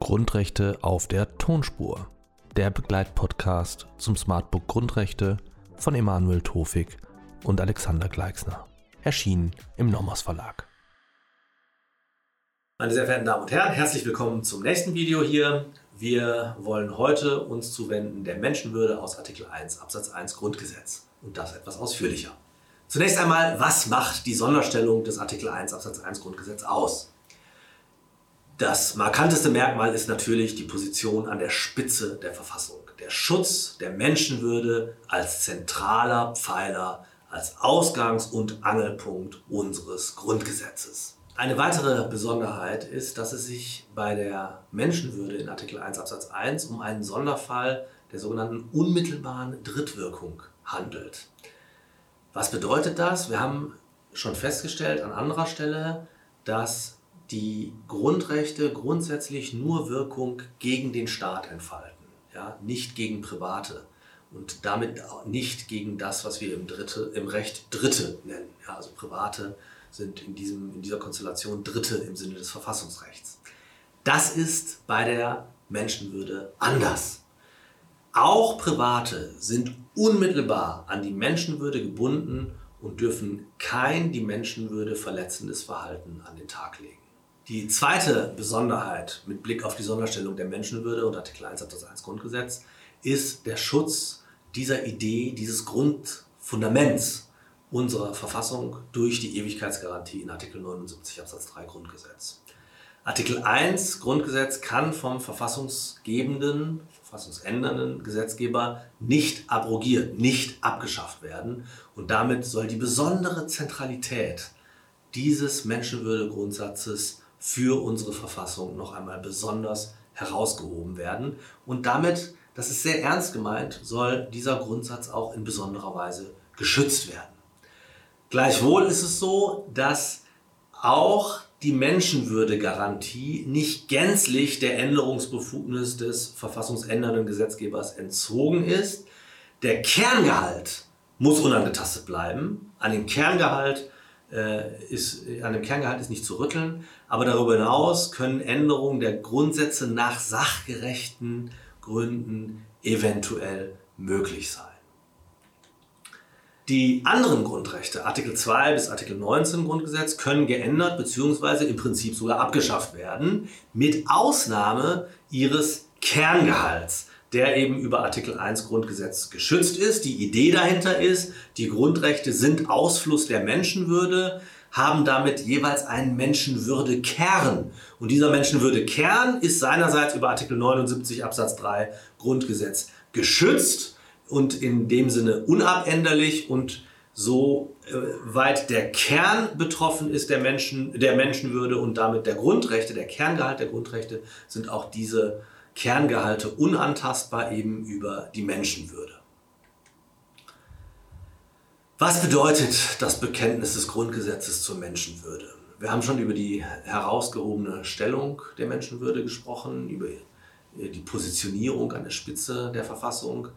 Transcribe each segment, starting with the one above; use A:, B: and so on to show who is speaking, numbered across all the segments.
A: Grundrechte auf der Tonspur. Der Begleitpodcast zum Smartbook Grundrechte von Emanuel Tofik und Alexander Gleixner. Erschienen im Nomos Verlag.
B: Meine sehr verehrten Damen und Herren, herzlich willkommen zum nächsten Video hier. Wir wollen heute uns zuwenden der Menschenwürde aus Artikel 1 Absatz 1 Grundgesetz und das etwas ausführlicher. Zunächst einmal, was macht die Sonderstellung des Artikel 1 Absatz 1 Grundgesetz aus? Das markanteste Merkmal ist natürlich die Position an der Spitze der Verfassung. Der Schutz der Menschenwürde als zentraler Pfeiler, als Ausgangs- und Angelpunkt unseres Grundgesetzes. Eine weitere Besonderheit ist, dass es sich bei der Menschenwürde in Artikel 1 Absatz 1 um einen Sonderfall der sogenannten unmittelbaren Drittwirkung handelt. Was bedeutet das? Wir haben schon festgestellt an anderer Stelle, dass die Grundrechte grundsätzlich nur Wirkung gegen den Staat entfalten, ja, nicht gegen Private und damit nicht gegen das, was wir im, Dritte, im Recht Dritte nennen, ja, also Private sind in, diesem, in dieser Konstellation Dritte im Sinne des Verfassungsrechts. Das ist bei der Menschenwürde anders. Auch Private sind unmittelbar an die Menschenwürde gebunden und dürfen kein die Menschenwürde verletzendes Verhalten an den Tag legen. Die zweite Besonderheit mit Blick auf die Sonderstellung der Menschenwürde und Artikel 1 Absatz 1 Grundgesetz ist der Schutz dieser Idee, dieses Grundfundaments unserer Verfassung durch die Ewigkeitsgarantie in Artikel 79 Absatz 3 Grundgesetz. Artikel 1 Grundgesetz kann vom verfassungsgebenden, verfassungsändernden Gesetzgeber nicht abrogiert, nicht abgeschafft werden und damit soll die besondere Zentralität dieses Menschenwürdegrundsatzes für unsere Verfassung noch einmal besonders herausgehoben werden und damit, das ist sehr ernst gemeint, soll dieser Grundsatz auch in besonderer Weise geschützt werden. Gleichwohl ist es so, dass auch die Menschenwürdegarantie nicht gänzlich der Änderungsbefugnis des verfassungsändernden Gesetzgebers entzogen ist. Der Kerngehalt muss unangetastet bleiben. An dem Kerngehalt äh, ist, an dem Kerngehalt ist nicht zu rütteln, aber darüber hinaus können Änderungen der Grundsätze nach sachgerechten Gründen eventuell möglich sein. Die anderen Grundrechte, Artikel 2 bis Artikel 19 Grundgesetz, können geändert bzw. im Prinzip sogar abgeschafft werden, mit Ausnahme ihres Kerngehalts, der eben über Artikel 1 Grundgesetz geschützt ist. Die Idee dahinter ist, die Grundrechte sind Ausfluss der Menschenwürde, haben damit jeweils einen Menschenwürdekern. Und dieser Menschenwürdekern ist seinerseits über Artikel 79 Absatz 3 Grundgesetz geschützt und in dem Sinne unabänderlich und so äh, weit der Kern betroffen ist der, Menschen, der Menschenwürde und damit der Grundrechte, der Kerngehalt der Grundrechte, sind auch diese Kerngehalte unantastbar eben über die Menschenwürde. Was bedeutet das Bekenntnis des Grundgesetzes zur Menschenwürde? Wir haben schon über die herausgehobene Stellung der Menschenwürde gesprochen, über die Positionierung an der Spitze der Verfassung,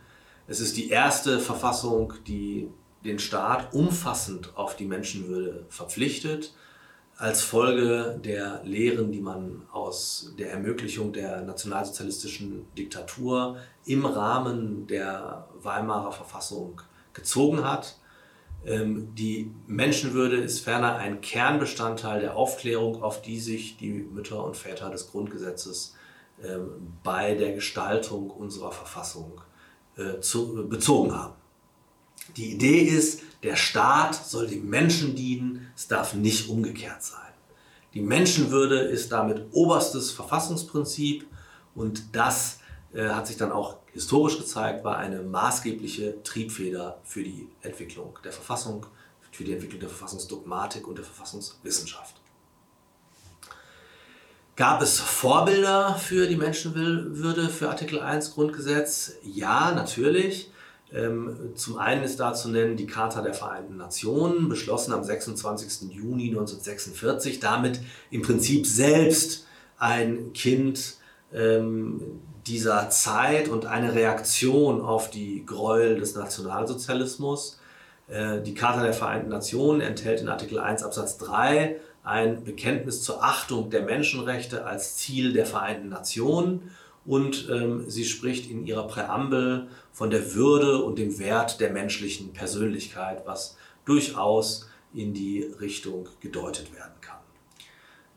B: es ist die erste Verfassung, die den Staat umfassend auf die Menschenwürde verpflichtet, als Folge der Lehren, die man aus der Ermöglichung der nationalsozialistischen Diktatur im Rahmen der Weimarer Verfassung gezogen hat. Ähm, die Menschenwürde ist ferner ein Kernbestandteil der Aufklärung, auf die sich die Mütter und Väter des Grundgesetzes ähm, bei der Gestaltung unserer Verfassung äh, zu, bezogen haben. Die Idee ist, der Staat soll dem Menschen dienen, es darf nicht umgekehrt sein. Die Menschenwürde ist damit oberstes Verfassungsprinzip und das äh, hat sich dann auch historisch gezeigt, war eine maßgebliche Triebfeder für die Entwicklung der Verfassung, für die Entwicklung der Verfassungsdogmatik und der Verfassungswissenschaft. Gab es Vorbilder für die Menschenwürde für Artikel 1 Grundgesetz? Ja, natürlich. Ähm, zum einen ist da zu nennen die Charta der Vereinten Nationen, beschlossen am 26. Juni 1946, damit im Prinzip selbst ein Kind ähm, dieser Zeit und eine Reaktion auf die Gräuel des Nationalsozialismus. Äh, die Charta der Vereinten Nationen enthält in Artikel 1 Absatz 3 ein Bekenntnis zur Achtung der Menschenrechte als Ziel der Vereinten Nationen und ähm, sie spricht in ihrer Präambel von der Würde und dem Wert der menschlichen Persönlichkeit, was durchaus in die Richtung gedeutet werden kann.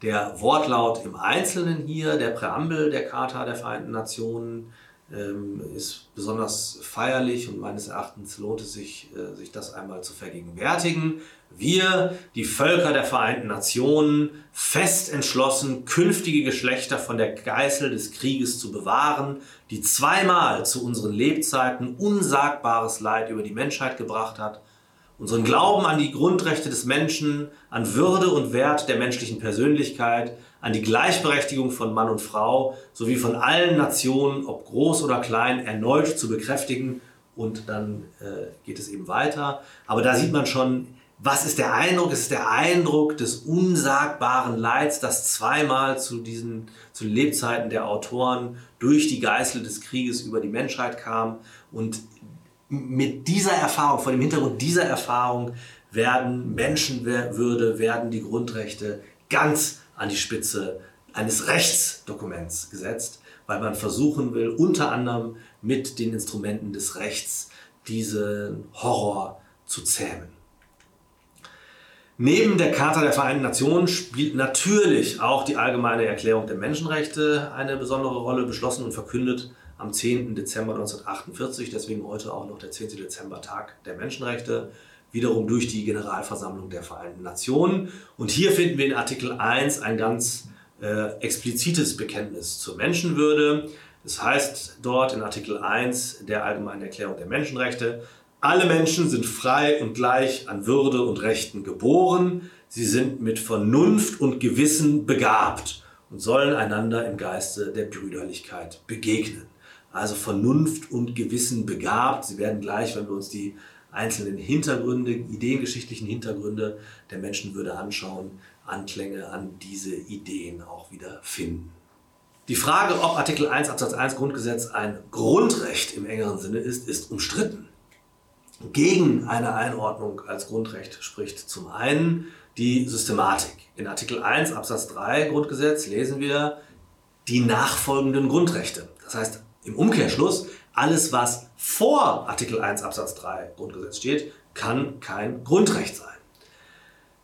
B: Der Wortlaut im Einzelnen hier, der Präambel der Charta der Vereinten Nationen, ähm, ist besonders feierlich und meines Erachtens lohnt es sich, äh, sich das einmal zu vergegenwärtigen. Wir, die Völker der Vereinten Nationen, fest entschlossen, künftige Geschlechter von der Geißel des Krieges zu bewahren, die zweimal zu unseren Lebzeiten unsagbares Leid über die Menschheit gebracht hat, unseren Glauben an die Grundrechte des Menschen, an Würde und Wert der menschlichen Persönlichkeit, an die Gleichberechtigung von Mann und Frau sowie von allen Nationen, ob groß oder klein, erneut zu bekräftigen. Und dann äh, geht es eben weiter. Aber da sieht man schon, was ist der Eindruck? Es ist der Eindruck des unsagbaren Leids, das zweimal zu diesen zu Lebzeiten der Autoren durch die Geißel des Krieges über die Menschheit kam. Und mit dieser Erfahrung, vor dem Hintergrund dieser Erfahrung, werden Menschenwürde, werden die Grundrechte ganz an die Spitze eines Rechtsdokuments gesetzt, weil man versuchen will, unter anderem mit den Instrumenten des Rechts diesen Horror zu zähmen. Neben der Charta der Vereinten Nationen spielt natürlich auch die Allgemeine Erklärung der Menschenrechte eine besondere Rolle, beschlossen und verkündet am 10. Dezember 1948, deswegen heute auch noch der 10. Dezember Tag der Menschenrechte, wiederum durch die Generalversammlung der Vereinten Nationen. Und hier finden wir in Artikel 1 ein ganz äh, explizites Bekenntnis zur Menschenwürde. Das heißt dort in Artikel 1 der Allgemeinen Erklärung der Menschenrechte, alle Menschen sind frei und gleich an Würde und Rechten geboren. Sie sind mit Vernunft und Gewissen begabt und sollen einander im Geiste der Brüderlichkeit begegnen. Also Vernunft und Gewissen begabt. Sie werden gleich, wenn wir uns die einzelnen Hintergründe, ideengeschichtlichen Hintergründe der Menschenwürde anschauen, Anklänge an diese Ideen auch wieder finden. Die Frage, ob Artikel 1 Absatz 1 Grundgesetz ein Grundrecht im engeren Sinne ist, ist umstritten. Gegen eine Einordnung als Grundrecht spricht zum einen die Systematik. In Artikel 1 Absatz 3 Grundgesetz lesen wir die nachfolgenden Grundrechte. Das heißt im Umkehrschluss, alles, was vor Artikel 1 Absatz 3 Grundgesetz steht, kann kein Grundrecht sein.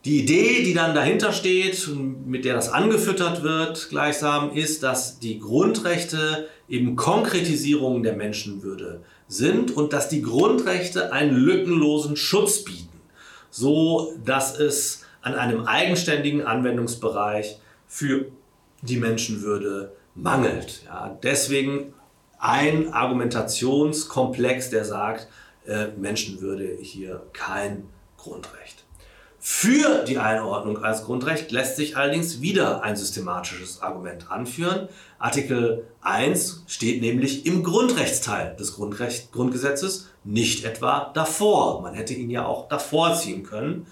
B: Die Idee, die dann dahinter steht, mit der das angefüttert wird, gleichsam, ist, dass die Grundrechte eben Konkretisierungen der Menschenwürde sind und dass die Grundrechte einen lückenlosen Schutz bieten, so dass es an einem eigenständigen Anwendungsbereich für die Menschenwürde mangelt. Ja, deswegen ein Argumentationskomplex, der sagt, äh, Menschenwürde hier kein Grundrecht. Für die Einordnung als Grundrecht lässt sich allerdings wieder ein systematisches Argument anführen. Artikel 1 steht nämlich im Grundrechtsteil des Grundrecht Grundgesetzes, nicht etwa davor. Man hätte ihn ja auch davor ziehen können.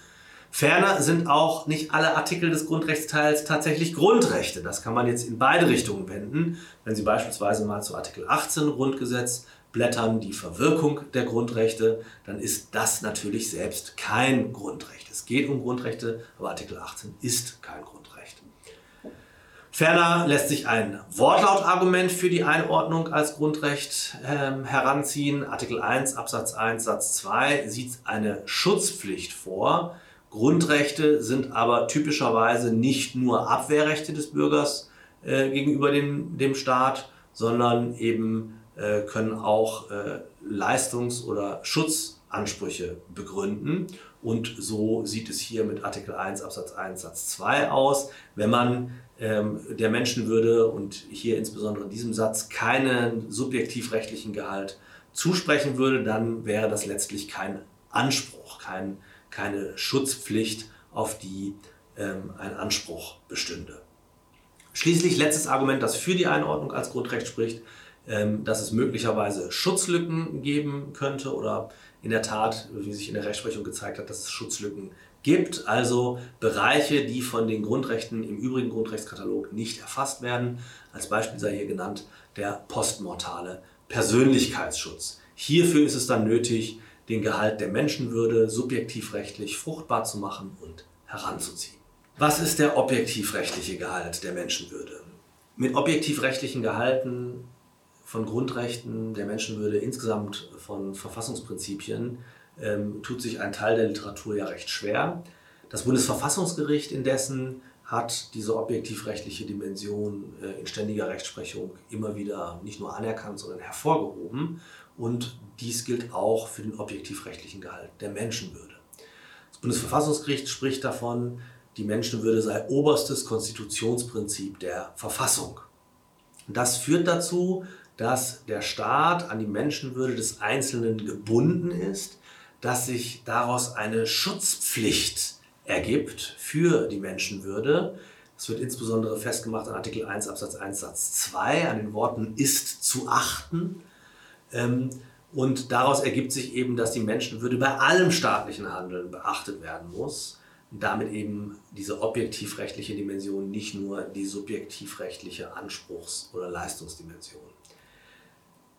B: Ferner sind auch nicht alle Artikel des Grundrechtsteils tatsächlich Grundrechte. Das kann man jetzt in beide Richtungen wenden. Wenn Sie beispielsweise mal zu Artikel 18 Grundgesetz blättern, die Verwirkung der Grundrechte, dann ist das natürlich selbst kein Grundrecht. Es geht um Grundrechte, aber Artikel 18 ist kein Grundrecht. Ferner lässt sich ein Wortlautargument für die Einordnung als Grundrecht äh, heranziehen. Artikel 1 Absatz 1 Satz 2 sieht eine Schutzpflicht vor, Grundrechte sind aber typischerweise nicht nur Abwehrrechte des Bürgers äh, gegenüber dem, dem Staat, sondern eben äh, können auch äh, Leistungs- oder Schutzansprüche begründen. Und so sieht es hier mit Artikel 1 Absatz 1 Satz 2 aus. Wenn man ähm, der Menschenwürde und hier insbesondere in diesem Satz keinen subjektivrechtlichen Gehalt zusprechen würde, dann wäre das letztlich kein Anspruch, kein keine Schutzpflicht, auf die ähm, ein Anspruch bestünde. Schließlich letztes Argument, das für die Einordnung als Grundrecht spricht, ähm, dass es möglicherweise Schutzlücken geben könnte oder in der Tat, wie sich in der Rechtsprechung gezeigt hat, dass es Schutzlücken gibt, also Bereiche, die von den Grundrechten im übrigen Grundrechtskatalog nicht erfasst werden. Als Beispiel sei hier genannt der postmortale Persönlichkeitsschutz. Hierfür ist es dann nötig, den Gehalt der Menschenwürde subjektivrechtlich fruchtbar zu machen und heranzuziehen. Was ist der objektivrechtliche Gehalt der Menschenwürde? Mit objektivrechtlichen Gehalten von Grundrechten der Menschenwürde, insgesamt von Verfassungsprinzipien, ähm, tut sich ein Teil der Literatur ja recht schwer. Das Bundesverfassungsgericht indessen hat diese objektivrechtliche Dimension äh, in ständiger Rechtsprechung immer wieder nicht nur anerkannt, sondern hervorgehoben. Und dies gilt auch für den objektivrechtlichen Gehalt der Menschenwürde. Das Bundesverfassungsgericht spricht davon, die Menschenwürde sei oberstes Konstitutionsprinzip der Verfassung. Das führt dazu, dass der Staat an die Menschenwürde des Einzelnen gebunden ist, dass sich daraus eine Schutzpflicht ergibt für die Menschenwürde. Das wird insbesondere festgemacht an Artikel 1 Absatz 1 Satz 2 an den Worten ist zu achten. Ähm, und daraus ergibt sich eben, dass die Menschenwürde bei allem staatlichen Handeln beachtet werden muss. Und damit eben diese objektivrechtliche Dimension, nicht nur die subjektivrechtliche Anspruchs- oder Leistungsdimension.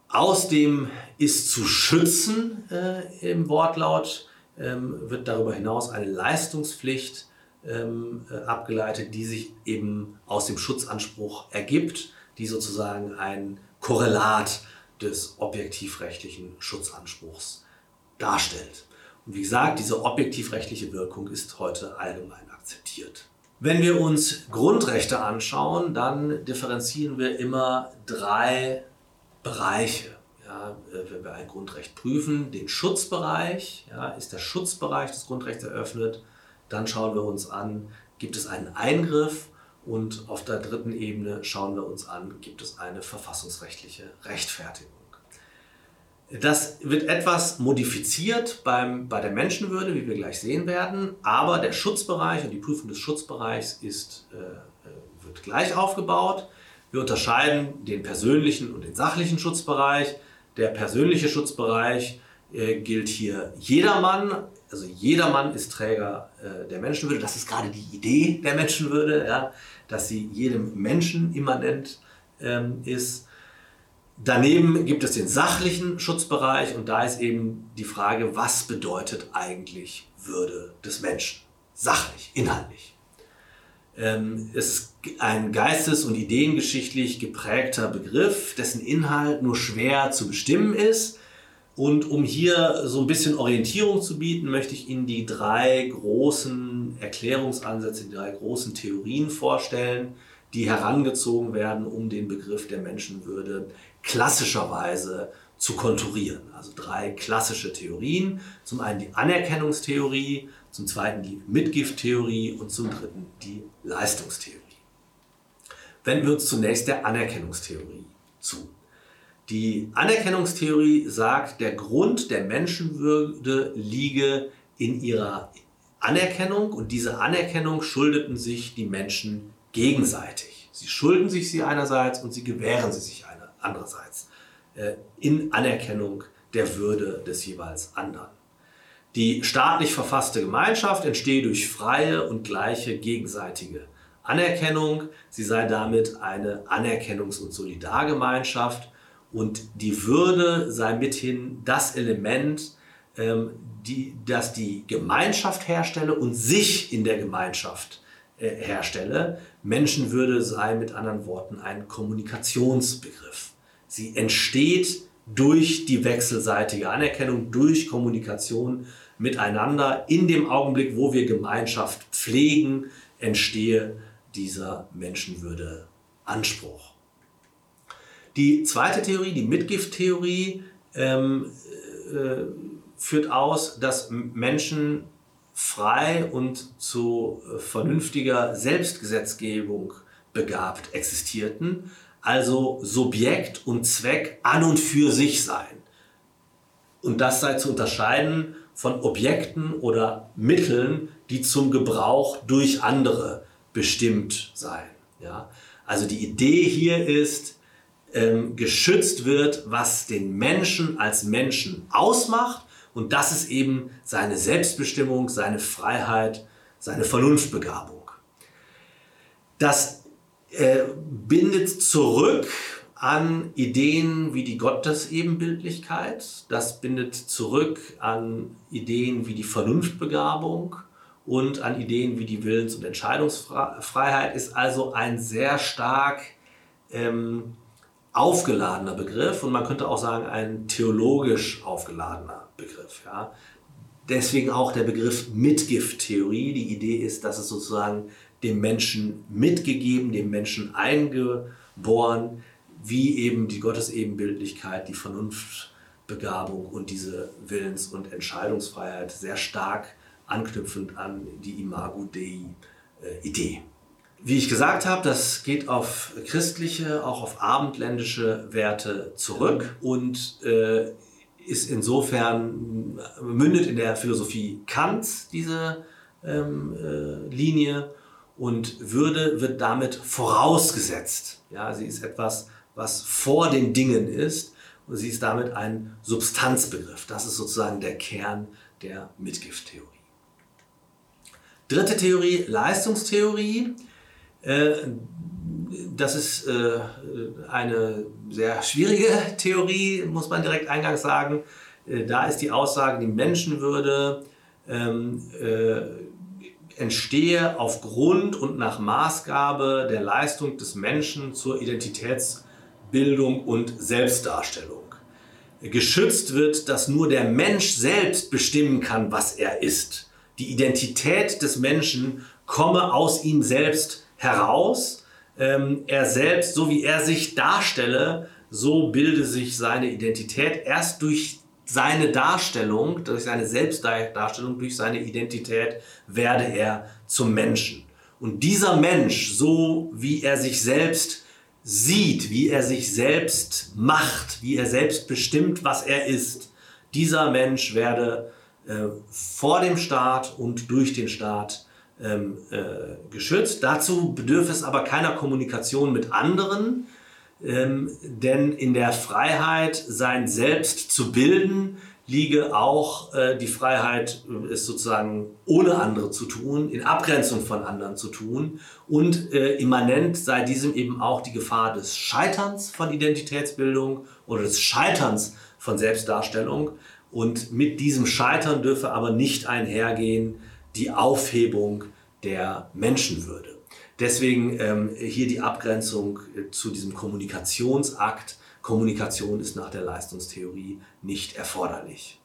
B: Aus dem ist zu schützen äh, im Wortlaut ähm, wird darüber hinaus eine Leistungspflicht ähm, äh, abgeleitet, die sich eben aus dem Schutzanspruch ergibt, die sozusagen ein Korrelat des objektivrechtlichen Schutzanspruchs darstellt. Und wie gesagt, diese objektivrechtliche Wirkung ist heute allgemein akzeptiert. Wenn wir uns Grundrechte anschauen, dann differenzieren wir immer drei Bereiche. Ja, wenn wir ein Grundrecht prüfen, den Schutzbereich, ja, ist der Schutzbereich des Grundrechts eröffnet, dann schauen wir uns an, gibt es einen Eingriff und auf der dritten Ebene schauen wir uns an, gibt es eine verfassungsrechtliche Rechtfertigung. Das wird etwas modifiziert beim, bei der Menschenwürde, wie wir gleich sehen werden, aber der Schutzbereich und die Prüfung des Schutzbereichs ist, äh, äh wird gleich aufgebaut. Wir unterscheiden den persönlichen und den sachlichen Schutzbereich. Der persönliche Schutzbereich äh, gilt hier jedermann. Also jedermann ist Träger äh, der Menschenwürde. Das ist gerade die Idee der Menschenwürde, ja, dass sie jedem Menschen immanent ähm, ist. Daneben gibt es den sachlichen Schutzbereich und da ist eben die Frage, was bedeutet eigentlich Würde des Menschen? Sachlich, inhaltlich. Ähm, es ist ein geistes- und ideengeschichtlich geprägter Begriff, dessen Inhalt nur schwer zu bestimmen ist. Und um hier so ein bisschen Orientierung zu bieten, möchte ich Ihnen die drei großen Erklärungsansätze, die drei großen Theorien vorstellen, die herangezogen werden, um den Begriff der Menschenwürde klassischerweise zu konturieren. Also drei klassische Theorien. Zum einen die Anerkennungstheorie, zum zweiten die Mitgifttheorie und zum dritten die Leistungstheorie. Wenden wir uns zunächst der Anerkennungstheorie zu. Die Anerkennungstheorie sagt, der Grund der Menschenwürde liege in ihrer Anerkennung und diese Anerkennung schuldeten sich die Menschen gegenseitig. Sie schulden sich sie einerseits und sie gewähren sie sich andererseits äh, in Anerkennung der Würde des jeweils anderen. Die staatlich verfasste Gemeinschaft entstehe durch freie und gleiche gegenseitige Anerkennung. Sie sei damit eine Anerkennungs- und Solidargemeinschaft und die Würde sei mithin das Element, ähm, die, das die Gemeinschaft herstelle und sich in der Gemeinschaft äh, herstelle. Menschenwürde sei mit anderen Worten ein Kommunikationsbegriff. Sie entsteht durch die wechselseitige Anerkennung, durch Kommunikation miteinander. In dem Augenblick, wo wir Gemeinschaft pflegen, entstehe dieser Menschenwürde Anspruch. Die zweite Theorie, die Mitgifttheorie, ähm, äh, führt aus, dass Menschen frei und zu äh, vernünftiger Selbstgesetzgebung begabt existierten, also Subjekt und Zweck an und für sich sein. Und das sei zu unterscheiden von Objekten oder Mitteln, die zum Gebrauch durch andere bestimmt seien. Ja? Also die Idee hier ist, ähm, geschützt wird, was den Menschen als Menschen ausmacht. Und das ist eben seine Selbstbestimmung, seine Freiheit, seine Vernunftbegabung. Das äh, bindet zurück an Ideen wie die Gottesebenbildlichkeit. Das bindet zurück an Ideen wie die Vernunftbegabung und an Ideen wie die Willens- und Entscheidungsfreiheit. Ist also ein sehr stark ähm, aufgeladener Begriff und man könnte auch sagen ein theologisch aufgeladener Begriff. Ja. Deswegen auch der Begriff Mitgifttheorie. Die Idee ist, dass es sozusagen dem Menschen mitgegeben, dem Menschen eingeboren, wie eben die Gottesebenbildlichkeit, die Vernunftbegabung und diese Willens- und Entscheidungsfreiheit sehr stark anknüpfend an die Imago Dei-Idee. Wie ich gesagt habe, das geht auf christliche, auch auf abendländische Werte zurück und äh, ist insofern mündet in der Philosophie Kants diese ähm, äh, Linie und Würde wird damit vorausgesetzt. Ja, sie ist etwas, was vor den Dingen ist und sie ist damit ein Substanzbegriff. Das ist sozusagen der Kern der Mitgifttheorie. Dritte Theorie, Leistungstheorie. Äh, das ist äh, eine sehr schwierige Theorie, muss man direkt eingangs sagen. Äh, da ist die Aussage, die Menschenwürde ähm, entstehe aufgrund und nach Maßgabe der Leistung des Menschen zur Identitätsbildung und Selbstdarstellung. Geschützt wird, dass nur der Mensch selbst bestimmen kann, was er ist. Die Identität des Menschen komme aus ihm selbst heraus. Ähm, er selbst, so wie er sich darstelle, so bilde sich seine Identität erst durch seine Darstellung, durch seine Selbstdarstellung, durch seine Identität werde er zum Menschen. Und dieser Mensch, so wie er sich selbst sieht, wie er sich selbst macht, wie er selbst bestimmt, was er ist, dieser Mensch werde äh, vor dem Staat und durch den Staat ähm, äh, geschützt. Dazu bedürfe es aber keiner Kommunikation mit anderen, ähm, denn in der Freiheit, sein Selbst zu bilden, liege auch äh, die Freiheit, es sozusagen ohne andere zu tun, in Abgrenzung von anderen zu tun. Und äh, immanent sei diesem eben auch die Gefahr des Scheiterns von Identitätsbildung oder des Scheiterns von Selbstdarstellung. Und mit diesem Scheitern dürfe aber nicht einhergehen die Aufhebung der Menschenwürde. Deswegen ähm, hier die Abgrenzung äh, zu diesem Kommunikationsakt. Kommunikation ist nach der Leistungstheorie nicht erforderlich.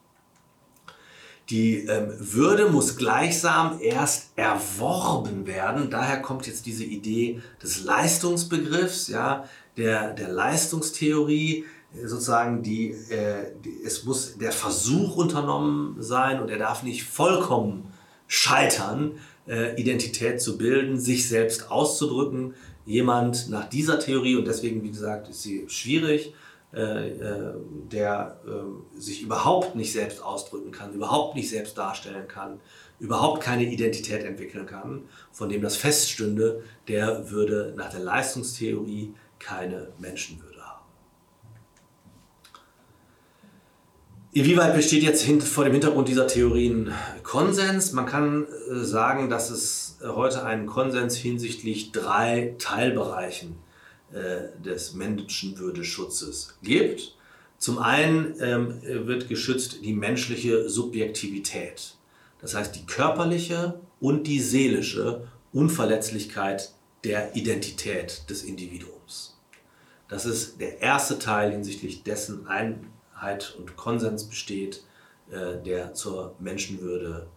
B: Die ähm, Würde muss gleichsam erst erworben werden. Daher kommt jetzt diese Idee des Leistungsbegriffs, ja, der, der Leistungstheorie, sozusagen die, äh, die, es muss der Versuch unternommen sein und er darf nicht vollkommen scheitern, äh, Identität zu bilden, sich selbst auszudrücken. Jemand nach dieser Theorie, und deswegen, wie gesagt, ist sie schwierig, äh, äh, der äh, sich überhaupt nicht selbst ausdrücken kann, überhaupt nicht selbst darstellen kann, überhaupt keine Identität entwickeln kann, von dem das feststünde, der würde nach der Leistungstheorie keine Menschenwürde. Inwieweit besteht jetzt vor dem Hintergrund dieser Theorien Konsens? Man kann äh, sagen, dass es äh, heute einen Konsens hinsichtlich drei Teilbereichen äh, des Menschenwürdeschutzes gibt. Zum einen ähm, wird geschützt die menschliche Subjektivität, das heißt die körperliche und die seelische Unverletzlichkeit der Identität des Individuums. Das ist der erste Teil hinsichtlich dessen ein Einheit und Konsens besteht, äh, der zur Menschenwürde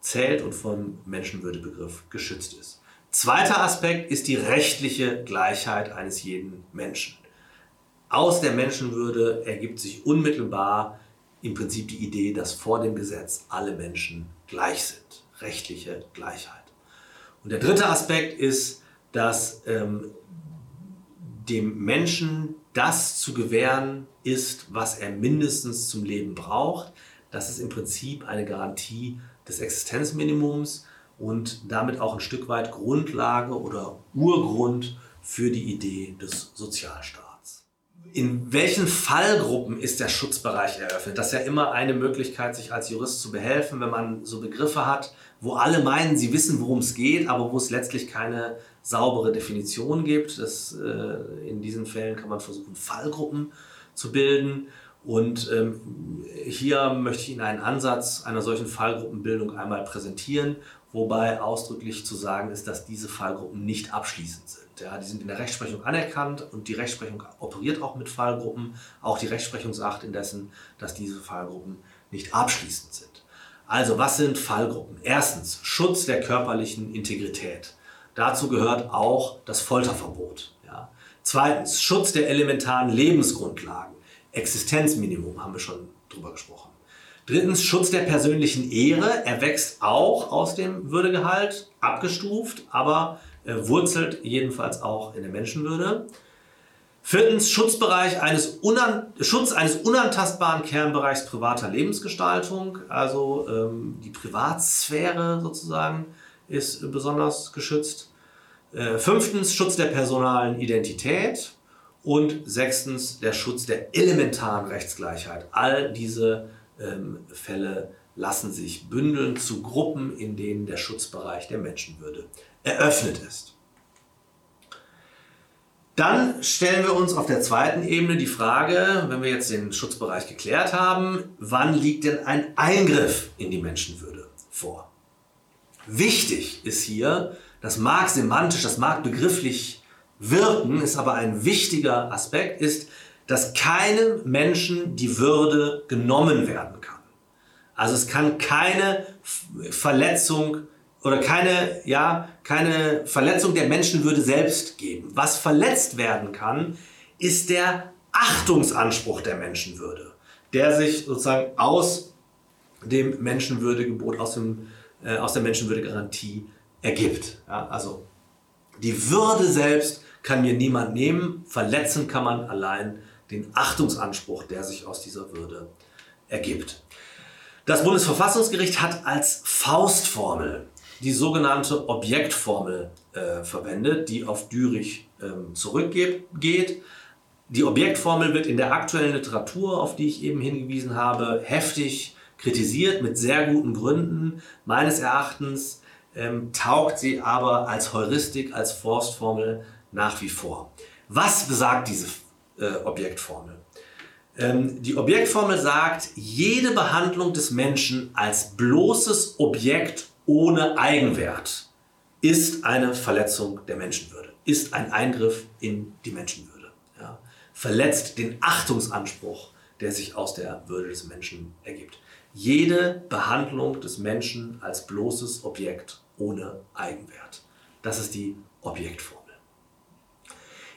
B: zählt und vom Menschenwürdebegriff geschützt ist. Zweiter Aspekt ist die rechtliche Gleichheit eines jeden Menschen. Aus der Menschenwürde ergibt sich unmittelbar im Prinzip die Idee, dass vor dem Gesetz alle Menschen gleich sind. Rechtliche Gleichheit. Und der dritte Aspekt ist, dass ähm, dem Menschen das zu gewähren ist, was er mindestens zum Leben braucht. Das ist im Prinzip eine Garantie des Existenzminimums und damit auch ein Stück weit Grundlage oder Urgrund für die Idee des Sozialstaats. in welchen Fallgruppen ist der Schutzbereich eröffnet? Das ist ja immer eine Möglichkeit, sich als Jurist zu behelfen, wenn man so Begriffe hat, wo alle meinen, sie wissen, worum es geht, aber wo es letztlich keine saubere Definition gibt. Das, äh, in diesen Fällen kann man versuchen, Fallgruppen zu bilden. Und ähm, hier möchte ich Ihnen einen Ansatz einer solchen Fallgruppenbildung einmal präsentieren, wobei ausdrücklich zu sagen ist, dass diese Fallgruppen nicht abschließend sind. Ja, die sind in der Rechtsprechung anerkannt und die Rechtsprechung operiert auch mit Fallgruppen. Auch die Rechtsprechung sagt indessen, dass diese Fallgruppen nicht abschließend sind. Also, was sind Fallgruppen? Erstens, Schutz der körperlichen Integrität. Dazu gehört auch das Folterverbot. Ja. Zweitens, Schutz der elementaren Lebensgrundlagen. Existenzminimum haben wir schon drüber gesprochen. Drittens, Schutz der persönlichen Ehre. Er wächst auch aus dem Würdegehalt, abgestuft, aber äh, wurzelt jedenfalls auch in der Menschenwürde. Viertens, Schutzbereich eines Schutz eines unantastbaren Kernbereichs privater Lebensgestaltung. Also ähm, die Privatsphäre sozusagen ist besonders geschützt. Äh, fünftens, Schutz der personalen Identität. Und sechstens, der Schutz der elementaren Rechtsgleichheit. All diese ähm, Fälle lassen sich bündeln zu Gruppen, in denen der Schutzbereich der Menschenwürde eröffnet ist. Dann stellen wir uns auf der zweiten Ebene die Frage, wenn wir jetzt den Schutzbereich geklärt haben, wann liegt denn ein Eingriff in die Menschenwürde vor? Wichtig ist hier, das mag semantisch, das mag begrifflich wirken, ist aber ein wichtiger Aspekt, ist, dass keinem Menschen die Würde genommen werden kann. Also es kann keine Verletzung oder keine, ja, keine Verletzung der Menschenwürde selbst geben. Was verletzt werden kann, ist der Achtungsanspruch der Menschenwürde, der sich sozusagen aus dem Menschenwürdegebot, aus, dem, äh, aus der Menschenwürdegarantie ergibt. Ja, also die Würde selbst kann mir niemand nehmen, verletzen kann man allein den Achtungsanspruch, der sich aus dieser Würde ergibt. Das Bundesverfassungsgericht hat als Faustformel die sogenannte Objektformel äh, verwendet, die auf Dürich ähm, zurückgeht. Die Objektformel wird in der aktuellen Literatur, auf die ich eben hingewiesen habe, heftig kritisiert mit sehr guten Gründen. Meines Erachtens ähm, taugt sie aber als Heuristik, als Forstformel nach wie vor. Was besagt diese äh, Objektformel? Ähm, die Objektformel sagt, jede Behandlung des Menschen als bloßes Objekt ohne Eigenwert ist eine Verletzung der Menschenwürde, ist ein Eingriff in die Menschenwürde. Ja. Verletzt den Achtungsanspruch, der sich aus der Würde des Menschen ergibt. Jede Behandlung des Menschen als bloßes Objekt ohne Eigenwert. Das ist die Objektformel.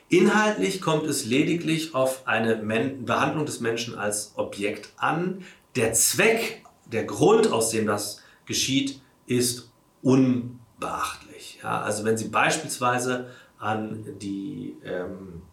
B: Inhaltlich kommt es lediglich auf eine Behandlung des Menschen als Objekt an. Der Zweck, der Grund, aus dem das geschieht, ist unbeachtlich. Ja, also wenn Sie beispielsweise an die ähm,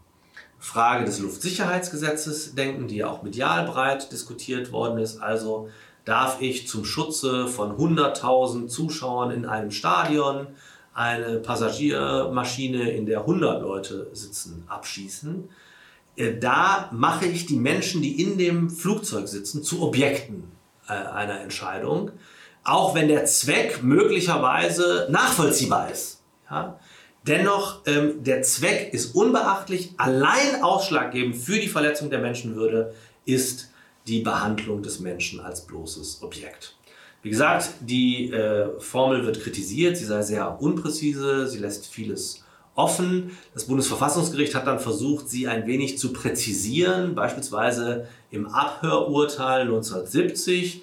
B: Frage des Luftsicherheitsgesetzes denken, die ja auch medial breit diskutiert worden ist, also darf ich zum Schutze von 100.000 Zuschauern in einem Stadion eine Passagiermaschine, in der 100 Leute sitzen, abschießen. Äh, da mache ich die Menschen, die in dem Flugzeug sitzen, zu Objekten äh, einer Entscheidung auch wenn der Zweck möglicherweise nachvollziehbar ist. Ja? Dennoch, ähm, der Zweck ist unbeachtlich. Allein ausschlaggebend für die Verletzung der Menschenwürde ist die Behandlung des Menschen als bloßes Objekt. Wie gesagt, die äh, Formel wird kritisiert, sie sei sehr unpräzise, sie lässt vieles offen. Das Bundesverfassungsgericht hat dann versucht, sie ein wenig zu präzisieren, beispielsweise im Abhörurteil 1970 äh,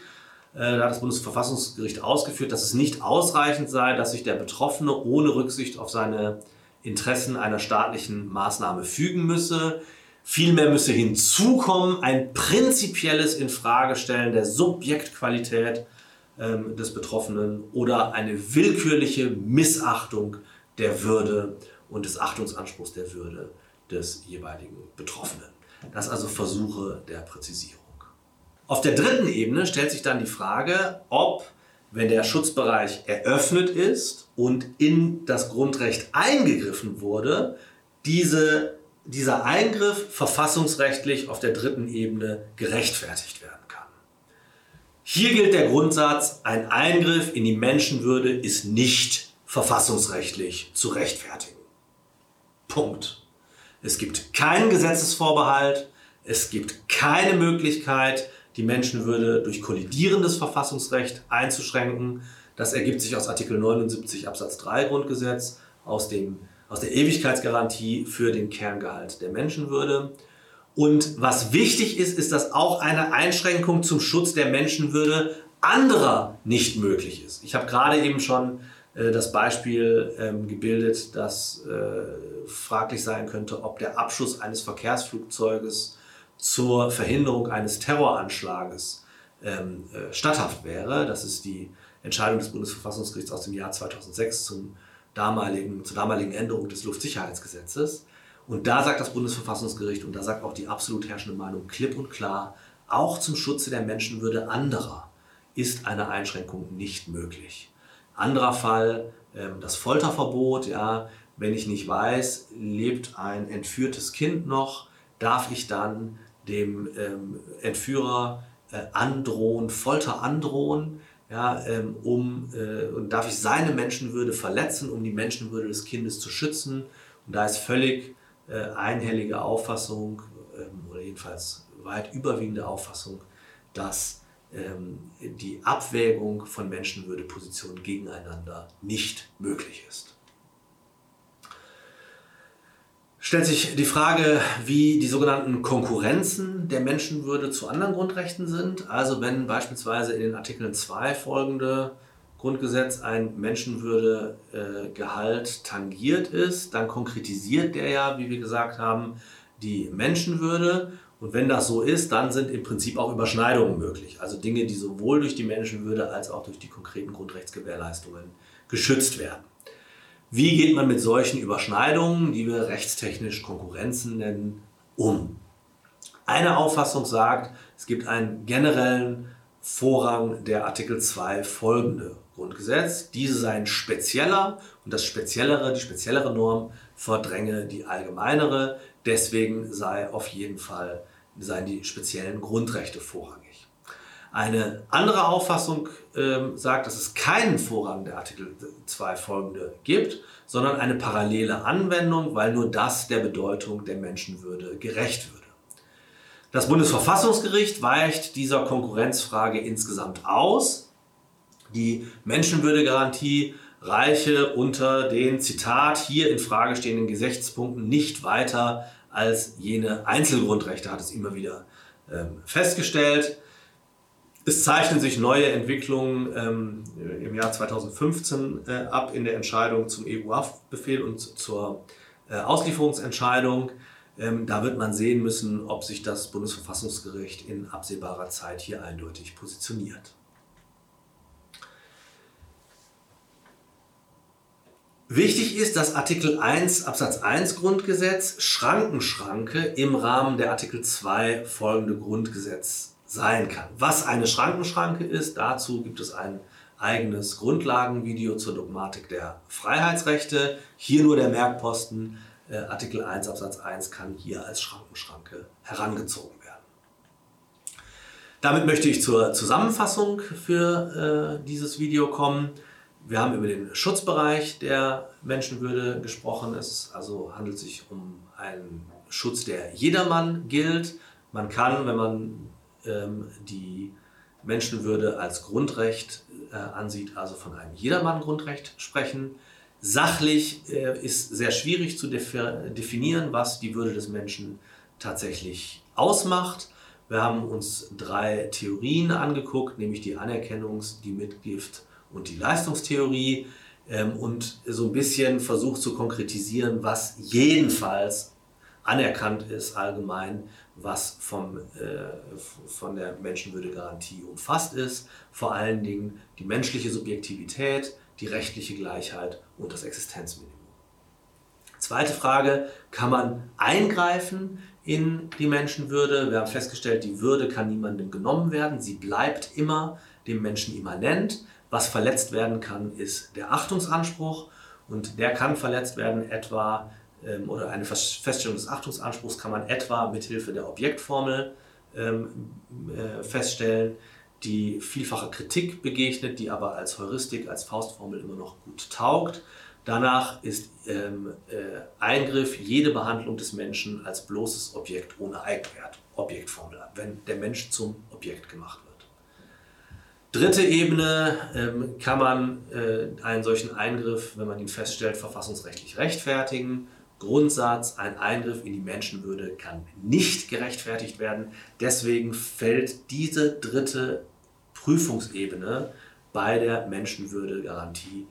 B: da hat das Bundesverfassungsgericht ausgeführt, dass es nicht ausreichend sei, dass sich der Betroffene ohne Rücksicht auf seine Interessen einer staatlichen Maßnahme fügen müsse. Vielmehr müsse hinzukommen ein prinzipielles Infragestellen der Subjektqualität ähm, des Betroffenen oder eine willkürliche Missachtung der Würde und des Achtungsanspruchs der Würde des jeweiligen Betroffenen. Das also Versuche der Präzisierung. Auf der dritten Ebene stellt sich dann die Frage, ob, wenn der Schutzbereich eröffnet ist und in das Grundrecht eingegriffen wurde, diese dieser Eingriff verfassungsrechtlich auf der dritten Ebene gerechtfertigt werden kann. Hier gilt der Grundsatz, ein Eingriff in die Menschenwürde ist nicht verfassungsrechtlich zu rechtfertigen. Punkt. Es gibt keinen Gesetzesvorbehalt, es gibt keine Möglichkeit, die Menschenwürde durch kollidierendes Verfassungsrecht einzuschränken. Das ergibt sich aus Artikel 79 Absatz 3 Grundgesetz, aus, dem, aus der Ewigkeitsgarantie für den Kerngehalt der Menschenwürde. Und was wichtig ist, ist, dass auch eine Einschränkung zum Schutz der Menschenwürde anderer nicht möglich ist. Ich habe gerade eben schon äh, das Beispiel ähm, gebildet, dass äh, fraglich sein könnte, ob der Abschuss eines Verkehrsflugzeuges zur Verhinderung eines Terroranschlages ähm, äh, statthaft wäre. Das ist die Entscheidung des Bundesverfassungsgerichts aus dem Jahr 2006 zum damaligen, zur damaligen Änderung des Luftsicherheitsgesetzes. Und da sagt das Bundesverfassungsgericht und da sagt auch die absolut herrschende Meinung klipp und klar, auch zum Schutze der Menschenwürde anderer ist eine Einschränkung nicht möglich. Anderer Fall, ähm, das Folterverbot, ja, wenn ich nicht weiß, lebt ein entführtes Kind noch, darf ich dann dem ähm, Entführer äh, androhen, Folter androhen, ja, ähm, um, äh, und darf ich seine Menschenwürde verletzen, um die Menschenwürde des Kindes zu schützen. Und da ist völlig äh, einhellige Auffassung, ähm, oder jedenfalls weit überwiegende Auffassung, dass ähm, die Abwägung von Menschenwürdepositionen gegeneinander nicht möglich ist. Stellt sich die Frage, wie die sogenannten Konkurrenzen der Menschenwürde zu anderen Grundrechten sind. Also wenn beispielsweise in den Artikeln 2 folgende Grundgesetz ein Menschenwürdegehalt äh, tangiert ist, dann konkretisiert der ja, wie wir gesagt haben, die Menschenwürde. Und wenn das so ist, dann sind im Prinzip auch Überschneidungen möglich. Also Dinge, die sowohl durch die Menschenwürde als auch durch die konkreten Grundrechtsgewährleistungen geschützt werden. Wie geht man mit solchen Überschneidungen, die wir rechtstechnisch Konkurrenzen nennen, um? Eine Auffassung sagt, es gibt einen generellen Vorrang der Artikel 2 folgende Grundgesetz. Diese seien spezieller und das speziellere, die speziellere Norm verdränge die allgemeinere. Deswegen sei auf jeden Fall seien die speziellen Grundrechte vorrangig. Eine andere Auffassung ähm, sagt, dass es keinen Vorrang der Artikel 2 folgende gibt, sondern eine parallele Anwendung, weil nur das der Bedeutung der Menschenwürde gerecht würde. Das Bundesverfassungsgericht weicht dieser Konkurrenzfrage insgesamt aus. Die Menschenwürdegarantie reiche unter den Zitat hier in Frage stehenden Gesichtspunkten nicht weiter als jene Einzelgrundrechte, hat es immer wieder ähm, festgestellt. Es zeichnen sich neue Entwicklungen ähm, im Jahr 2015 äh, ab in der Entscheidung zum EU-Haftbefehl und zur äh, Auslieferungsentscheidung. Ähm, da wird man sehen müssen, ob sich das Bundesverfassungsgericht in absehbarer Zeit hier eindeutig positioniert. Wichtig ist, dass Artikel 1 Absatz 1 Grundgesetz Schrankenschranke im Rahmen der Artikel 2 folgende Grundgesetz sein kann. Was eine Schrankenschranke ist, dazu gibt es ein eigenes Grundlagenvideo zur Dogmatik der Freiheitsrechte. Hier nur der Merkposten, äh, Artikel 1 Absatz 1 kann hier als Schrankenschranke herangezogen werden. Damit möchte ich zur Zusammenfassung für äh, dieses Video kommen. Wir haben über den Schutzbereich der Menschenwürde gesprochen. Es also handelt sich um einen Schutz, der jedermann gilt. Man kann, wenn man die Menschenwürde als Grundrecht äh, ansieht, also von einem Jedermann-Grundrecht sprechen. Sachlich äh, ist sehr schwierig zu definieren, was die Würde des Menschen tatsächlich ausmacht. Wir haben uns drei Theorien angeguckt, nämlich die Anerkennungs-, die Mitgift- und die Leistungstheorie ähm, und so ein bisschen versucht zu konkretisieren, was jedenfalls anerkannt ist allgemein was vom, äh, von der Menschenwürdegarantie umfasst ist. Vor allen Dingen die menschliche Subjektivität, die rechtliche Gleichheit und das Existenzminimum. Zweite Frage, kann man eingreifen in die Menschenwürde? Wir haben festgestellt, die Würde kann niemandem genommen werden, sie bleibt immer dem Menschen immanent. Was verletzt werden kann, ist der Achtungsanspruch und der kann verletzt werden etwa oder eine Feststellung des Achtungsanspruchs kann man etwa mit Hilfe der Objektformel ähm, äh, feststellen, die vielfacher Kritik begegnet, die aber als Heuristik, als Faustformel immer noch gut taugt. Danach ist ähm, äh, Eingriff jede Behandlung des Menschen als bloßes Objekt ohne Eigenwert. Objektformel, wenn der Mensch zum Objekt gemacht wird. Dritte Ebene ähm, kann man äh, einen solchen Eingriff, wenn man ihn feststellt, verfassungsrechtlich rechtfertigen. Grundsatz, ein Eingriff in die Menschenwürde kann nicht gerechtfertigt werden. Deswegen fällt diese dritte Prüfungsebene bei der Menschenwürdegarantie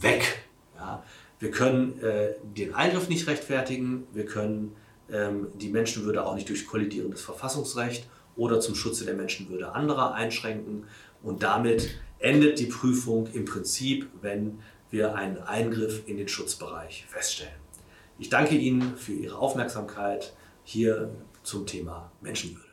B: weg. Ja, wir können äh, den Eingriff nicht rechtfertigen, wir können ähm, die Menschenwürde auch nicht durch kollidierendes Verfassungsrecht oder zum Schutze der Menschenwürde anderer einschränken. Und damit endet die Prüfung im Prinzip, wenn wir einen Eingriff in den Schutzbereich feststellen. Ich danke Ihnen für Ihre Aufmerksamkeit hier zum Thema Menschenwürde.